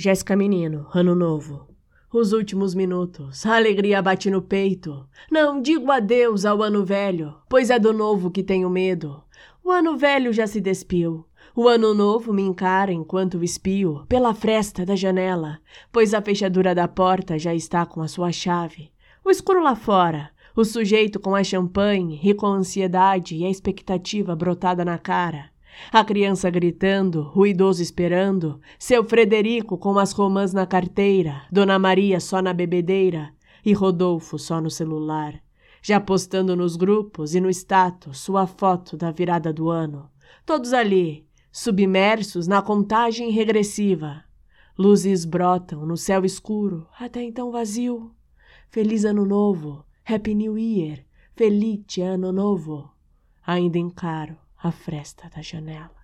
Jéssica Menino, Ano Novo. Os últimos minutos, a alegria bate no peito. Não digo adeus ao ano velho, pois é do novo que tenho medo. O ano velho já se despiu. O ano novo me encara enquanto espio pela fresta da janela, pois a fechadura da porta já está com a sua chave. O escuro lá fora, o sujeito com a champanhe e com a ansiedade e a expectativa brotada na cara. A criança gritando, o idoso esperando, seu Frederico com as romãs na carteira, Dona Maria só na bebedeira e Rodolfo só no celular, já postando nos grupos e no status sua foto da virada do ano. Todos ali, submersos na contagem regressiva. Luzes brotam no céu escuro, até então vazio. Feliz Ano Novo, Happy New Year, Felice Ano Novo. Ainda encaro a fresta da janela.